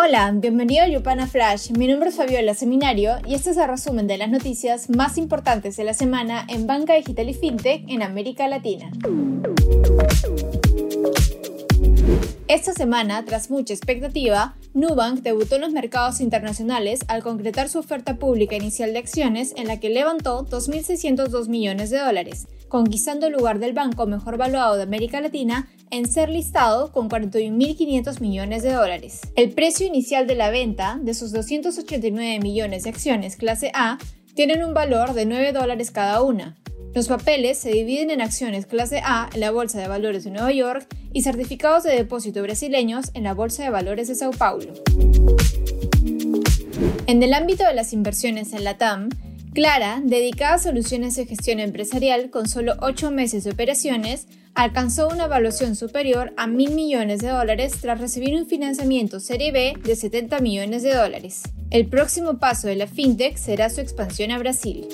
Hola, bienvenido a Yupana Flash. Mi nombre es Fabiola Seminario y este es el resumen de las noticias más importantes de la semana en banca digital y fintech en América Latina. Esta semana, tras mucha expectativa, Nubank debutó en los mercados internacionales al concretar su oferta pública inicial de acciones en la que levantó 2.602 millones de dólares, conquistando el lugar del banco mejor valuado de América Latina en ser listado con 41.500 millones de dólares. El precio inicial de la venta de sus 289 millones de acciones clase A tienen un valor de 9 dólares cada una. Los papeles se dividen en acciones clase A en la Bolsa de Valores de Nueva York y certificados de depósito brasileños en la Bolsa de Valores de Sao Paulo. En el ámbito de las inversiones en la TAM, Clara, dedicada a soluciones de gestión empresarial con solo 8 meses de operaciones, alcanzó una evaluación superior a mil millones de dólares tras recibir un financiamiento Serie B de 70 millones de dólares. El próximo paso de la fintech será su expansión a Brasil.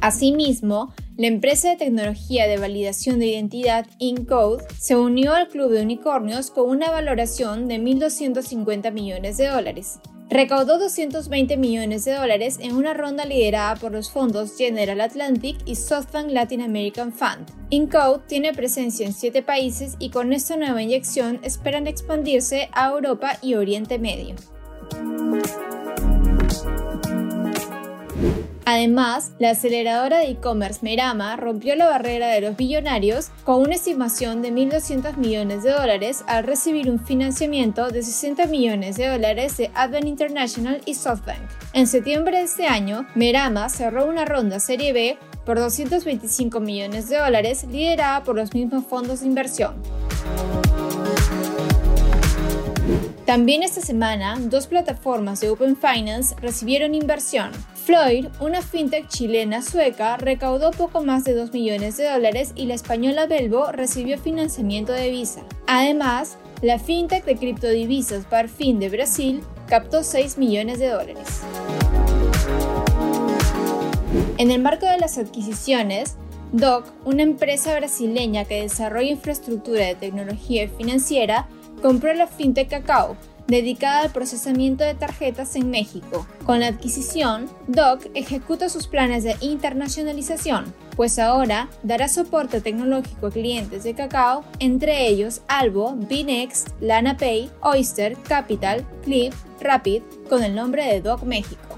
Asimismo, la empresa de tecnología de validación de identidad InCode se unió al club de unicornios con una valoración de 1.250 millones de dólares. Recaudó 220 millones de dólares en una ronda liderada por los fondos General Atlantic y SoftBank Latin American Fund. Incode tiene presencia en siete países y con esta nueva inyección esperan expandirse a Europa y Oriente Medio. Además, la aceleradora de e-commerce Merama rompió la barrera de los billonarios con una estimación de 1.200 millones de dólares al recibir un financiamiento de 60 millones de dólares de Advent International y SoftBank. En septiembre de este año, Merama cerró una ronda Serie B por 225 millones de dólares liderada por los mismos fondos de inversión. También esta semana, dos plataformas de Open Finance recibieron inversión. Floyd, una fintech chilena sueca, recaudó poco más de 2 millones de dólares y la española Belbo recibió financiamiento de Visa. Además, la fintech de criptodivisas Barfin de Brasil captó 6 millones de dólares. En el marco de las adquisiciones, DOC, una empresa brasileña que desarrolla infraestructura de tecnología financiera, compró la fintech Cacao, dedicada al procesamiento de tarjetas en México. Con la adquisición, DOC ejecuta sus planes de internacionalización, pues ahora dará soporte tecnológico a clientes de Cacao, entre ellos Albo, Binext, LanaPay, Oyster, Capital, Clip, Rapid, con el nombre de DOC México.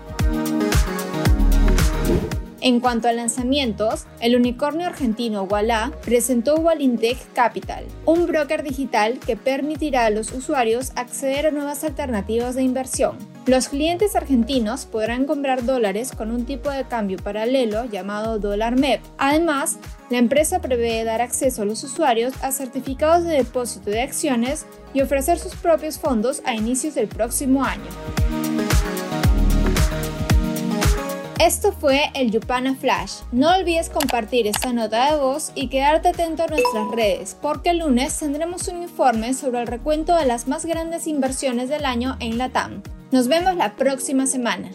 En cuanto a lanzamientos, el unicornio argentino Walla presentó Wallintech Capital, un broker digital que permitirá a los usuarios acceder a nuevas alternativas de inversión. Los clientes argentinos podrán comprar dólares con un tipo de cambio paralelo llamado dólar MEP. Además, la empresa prevé dar acceso a los usuarios a certificados de depósito de acciones y ofrecer sus propios fondos a inicios del próximo año. Esto fue el Yupana Flash. No olvides compartir esta nota de voz y quedarte atento a nuestras redes, porque el lunes tendremos un informe sobre el recuento de las más grandes inversiones del año en la TAM. Nos vemos la próxima semana.